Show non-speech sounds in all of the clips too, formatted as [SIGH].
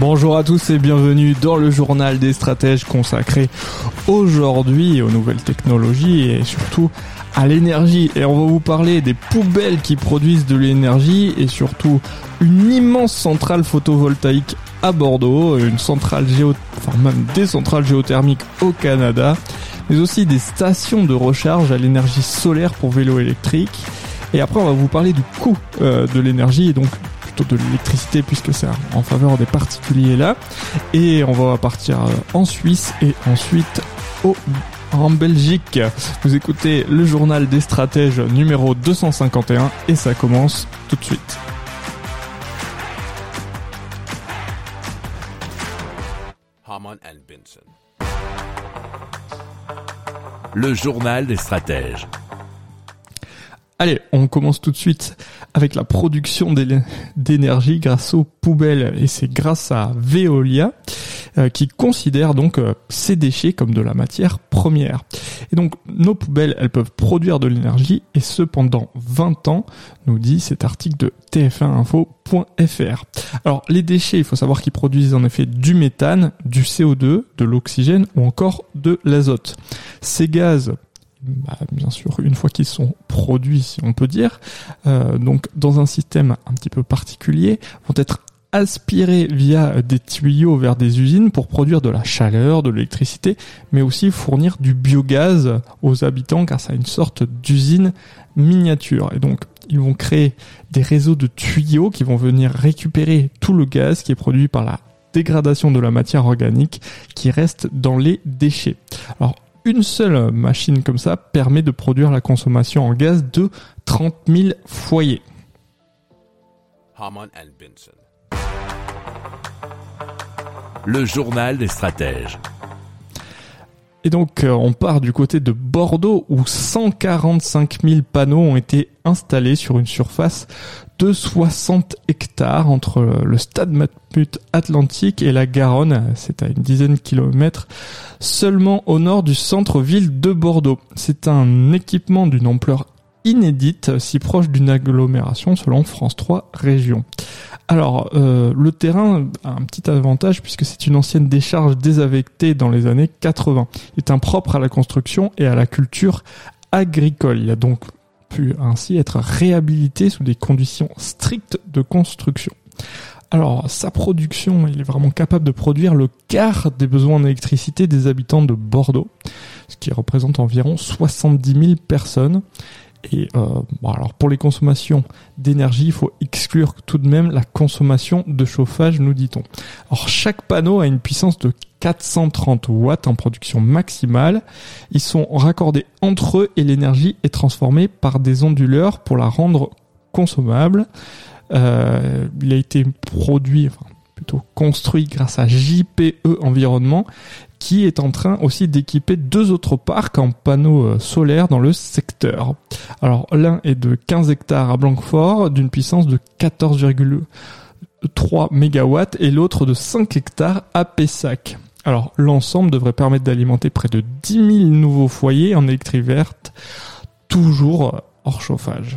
Bonjour à tous et bienvenue dans le journal des stratèges consacré aujourd'hui aux nouvelles technologies et surtout à l'énergie. Et on va vous parler des poubelles qui produisent de l'énergie et surtout une immense centrale photovoltaïque à Bordeaux, une centrale géo, enfin même des centrales géothermiques au Canada, mais aussi des stations de recharge à l'énergie solaire pour vélos électriques. Et après, on va vous parler du coût euh, de l'énergie et donc de l'électricité puisque c'est en faveur des particuliers là. Et on va partir euh, en Suisse et ensuite au en Belgique. Vous écoutez le journal des stratèges numéro 251 et ça commence tout de suite. Le journal des stratèges. Allez, on commence tout de suite avec la production d'é- d'énergie grâce aux poubelles et c'est grâce à Veolia euh, qui considère donc euh, ces déchets comme de la matière première. Et donc nos poubelles, elles peuvent produire de l'énergie et ce pendant 20 ans, nous dit cet article de tf1info.fr. Alors les déchets, il faut savoir qu'ils produisent en effet du méthane, du CO2, de l'oxygène ou encore de l'azote. Ces gaz bah, bien sûr, une fois qu'ils sont produits, si on peut dire, euh, donc dans un système un petit peu particulier, vont être aspirés via des tuyaux vers des usines pour produire de la chaleur, de l'électricité, mais aussi fournir du biogaz aux habitants grâce à une sorte d'usine miniature. Et donc, ils vont créer des réseaux de tuyaux qui vont venir récupérer tout le gaz qui est produit par la dégradation de la matière organique qui reste dans les déchets. Alors, une seule machine comme ça permet de produire la consommation en gaz de 30 000 foyers. Le journal des stratèges. Et donc euh, on part du côté de Bordeaux où 145 000 panneaux ont été installés sur une surface de 60 hectares entre le stade Matmut Atlantique et la Garonne. C'est à une dizaine de kilomètres seulement au nord du centre-ville de Bordeaux. C'est un équipement d'une ampleur inédite, si proche d'une agglomération selon France 3 Région. Alors, euh, le terrain a un petit avantage puisque c'est une ancienne décharge désaffectée dans les années 80. Il est impropre à la construction et à la culture agricole. Il a donc pu ainsi être réhabilité sous des conditions strictes de construction. Alors, sa production, il est vraiment capable de produire le quart des besoins en électricité des habitants de Bordeaux, ce qui représente environ 70 000 personnes. Et euh, bon, alors pour les consommations d'énergie, il faut exclure tout de même la consommation de chauffage, nous dit-on. Alors chaque panneau a une puissance de 430 watts en production maximale. Ils sont raccordés entre eux et l'énergie est transformée par des onduleurs pour la rendre consommable. Euh, il a été produit, enfin construit grâce à JPE Environnement qui est en train aussi d'équiper deux autres parcs en panneaux euh, solaires dans le secteur. Alors l'un est de 15 hectares à Blanquefort d'une puissance de 14,3 mégawatts et l'autre de 5 hectares à Pessac. Alors l'ensemble devrait permettre d'alimenter près de 10 000 nouveaux foyers en électrique verte, toujours hors chauffage.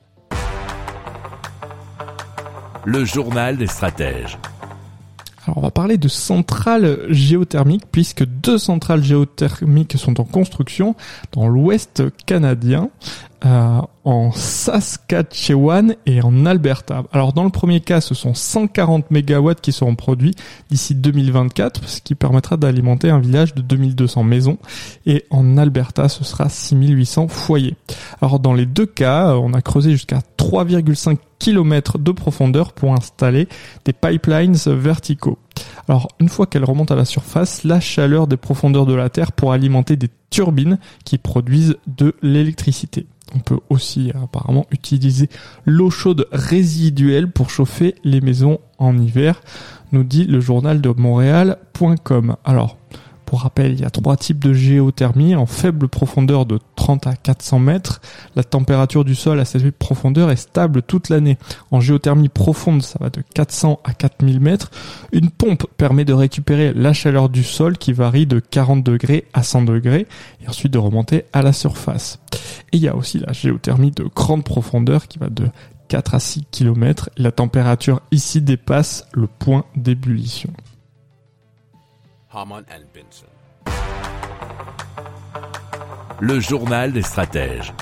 Le journal des stratèges. Alors on va parler de centrales géothermiques puisque deux centrales géothermiques sont en construction dans l'ouest canadien. Euh, en Saskatchewan et en Alberta. Alors dans le premier cas, ce sont 140 mégawatts qui seront produits d'ici 2024, ce qui permettra d'alimenter un village de 2200 maisons. Et en Alberta, ce sera 6800 foyers. Alors dans les deux cas, on a creusé jusqu'à 3,5 km de profondeur pour installer des pipelines verticaux. Alors une fois qu'elles remontent à la surface, la chaleur des profondeurs de la Terre pour alimenter des turbines qui produisent de l'électricité. On peut aussi apparemment utiliser l'eau chaude résiduelle pour chauffer les maisons en hiver, nous dit le journal de Montréal.com. Alors, pour rappel, il y a trois types de géothermie en faible profondeur de 30 à 400 mètres. La température du sol à cette profondeur est stable toute l'année. En géothermie profonde, ça va de 400 à 4000 mètres. Une pompe permet de récupérer la chaleur du sol qui varie de 40 degrés à 100 degrés et ensuite de remonter à la surface. Et il y a aussi la géothermie de grande profondeur qui va de 4 à 6 km. La température ici dépasse le point d'ébullition. Le journal des stratèges.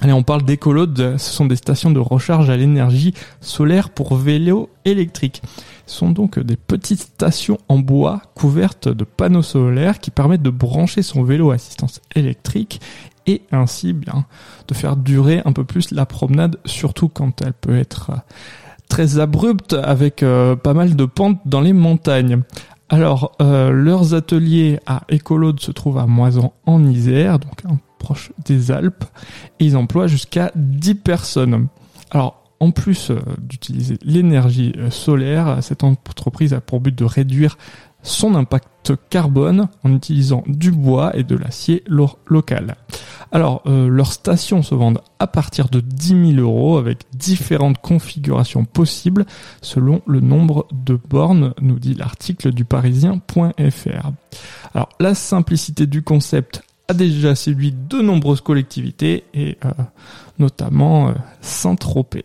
Allez, on parle d'écolodes. Ce sont des stations de recharge à l'énergie solaire pour vélos électriques. Ce sont donc des petites stations en bois couvertes de panneaux solaires qui permettent de brancher son vélo à assistance électrique et ainsi bien de faire durer un peu plus la promenade, surtout quand elle peut être très abrupte avec euh, pas mal de pentes dans les montagnes. Alors, euh, leurs ateliers à Écolode se trouvent à Moisan en Isère, donc proche des Alpes, et ils emploient jusqu'à 10 personnes. Alors, en plus euh, d'utiliser l'énergie euh, solaire, cette entreprise a pour but de réduire son impact carbone en utilisant du bois et de l'acier lo- local. Alors, euh, leurs stations se vendent à partir de 10 000 euros avec différentes configurations possibles selon le nombre de bornes, nous dit l'article du parisien.fr. Alors, la simplicité du concept a déjà séduit de nombreuses collectivités et euh, notamment euh, Saint-Tropez.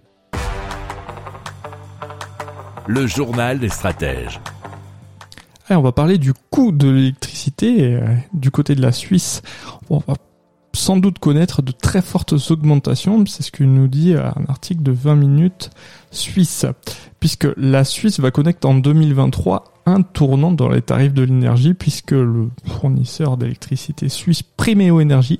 Le journal des stratèges. Allez, on va parler du coût de l'électricité euh, du côté de la Suisse. On va sans doute connaître de très fortes augmentations, c'est ce que nous dit un article de 20 minutes suisse, puisque la Suisse va connaître en 2023 un tournant dans les tarifs de l'énergie, puisque le fournisseur d'électricité suisse Primeo Energy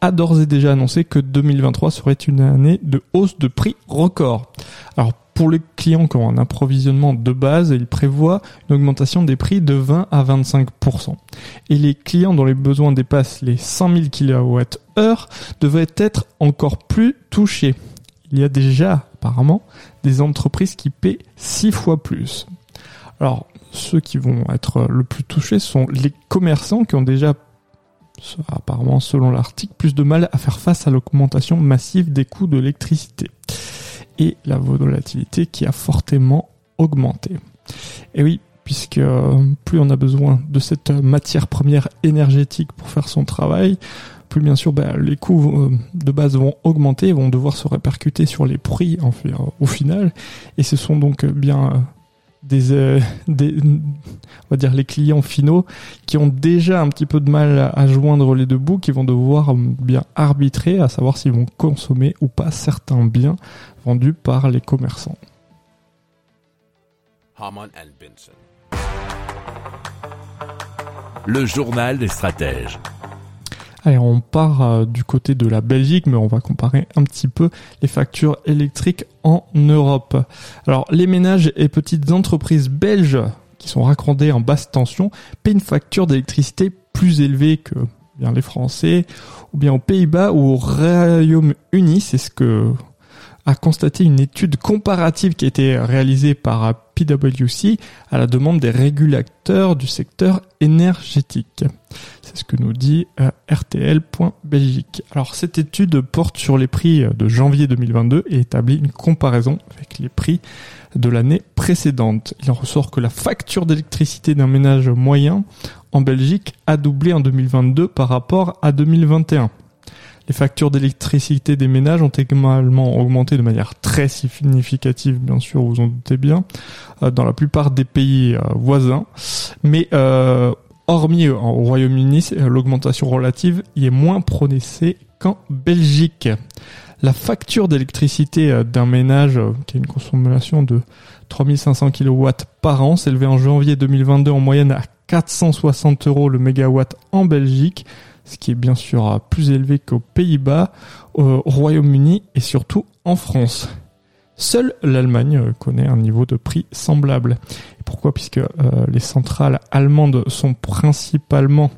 a d'ores et déjà annoncé que 2023 serait une année de hausse de prix record. Alors pour les clients qui ont un approvisionnement de base, il prévoit une augmentation des prix de 20 à 25%. Et les clients dont les besoins dépassent les 100 000 kWh devraient être encore plus touchés. Il y a déjà apparemment des entreprises qui paient 6 fois plus. Alors ceux qui vont être le plus touchés sont les commerçants qui ont déjà apparemment selon l'article, plus de mal à faire face à l'augmentation massive des coûts de l'électricité et la volatilité qui a fortement augmenté. Et oui, puisque euh, plus on a besoin de cette matière première énergétique pour faire son travail, plus bien sûr bah, les coûts euh, de base vont augmenter, vont devoir se répercuter sur les prix en fait, au final, et ce sont donc bien euh, des, euh, des, on va dire les clients finaux qui ont déjà un petit peu de mal à joindre les deux bouts, qui vont devoir bien arbitrer à savoir s'ils vont consommer ou pas certains biens vendus par les commerçants. Le journal des stratèges. Allez, on part euh, du côté de la Belgique, mais on va comparer un petit peu les factures électriques en Europe. Alors, les ménages et petites entreprises belges qui sont raccordées en basse tension paient une facture d'électricité plus élevée que bien les Français, ou bien aux Pays-Bas ou au Royaume-Uni. C'est ce que a constaté une étude comparative qui a été réalisée par PwC à la demande des régulateurs du secteur énergétique. C'est ce que nous dit euh, RTL.Belgique. Alors cette étude porte sur les prix de janvier 2022 et établit une comparaison avec les prix de l'année précédente. Il en ressort que la facture d'électricité d'un ménage moyen en Belgique a doublé en 2022 par rapport à 2021. Les factures d'électricité des ménages ont également augmenté de manière très significative, bien sûr, vous en doutez bien, euh, dans la plupart des pays euh, voisins. Mais euh, hormis au Royaume-Uni, l'augmentation relative y est moins prononcée qu'en Belgique. La facture d'électricité d'un ménage qui a une consommation de 3500 kW par an s'élevait en janvier 2022 en moyenne à 460 euros le mégawatt en Belgique, ce qui est bien sûr plus élevé qu'aux Pays-Bas, au Royaume-Uni et surtout en France. Seule l'Allemagne connaît un niveau de prix semblable. Et pourquoi? Puisque euh, les centrales allemandes sont principalement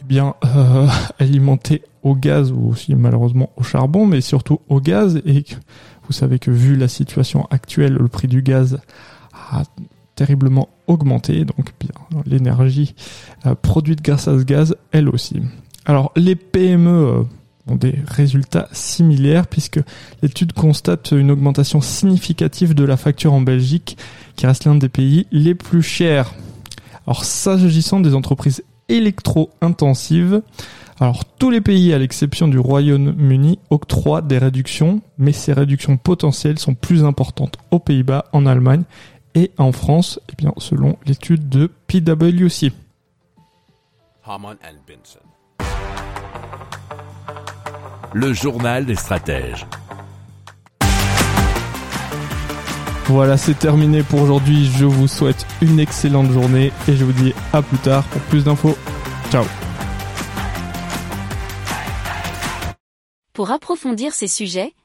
eh bien, euh, [LAUGHS] alimentées au gaz ou aussi malheureusement au charbon, mais surtout au gaz. Et vous savez que vu la situation actuelle, le prix du gaz a terriblement augmenté, donc l'énergie euh, produite grâce à ce gaz, elle aussi. Alors les PME euh, ont des résultats similaires puisque l'étude constate une augmentation significative de la facture en Belgique, qui reste l'un des pays les plus chers. Alors s'agissant des entreprises électro-intensives, alors tous les pays, à l'exception du Royaume-Uni, octroient des réductions, mais ces réductions potentielles sont plus importantes aux Pays-Bas, en Allemagne et en France, eh bien, selon l'étude de PwC. Le journal des stratèges. Voilà, c'est terminé pour aujourd'hui. Je vous souhaite une excellente journée et je vous dis à plus tard pour plus d'infos. Ciao Pour approfondir ces sujets,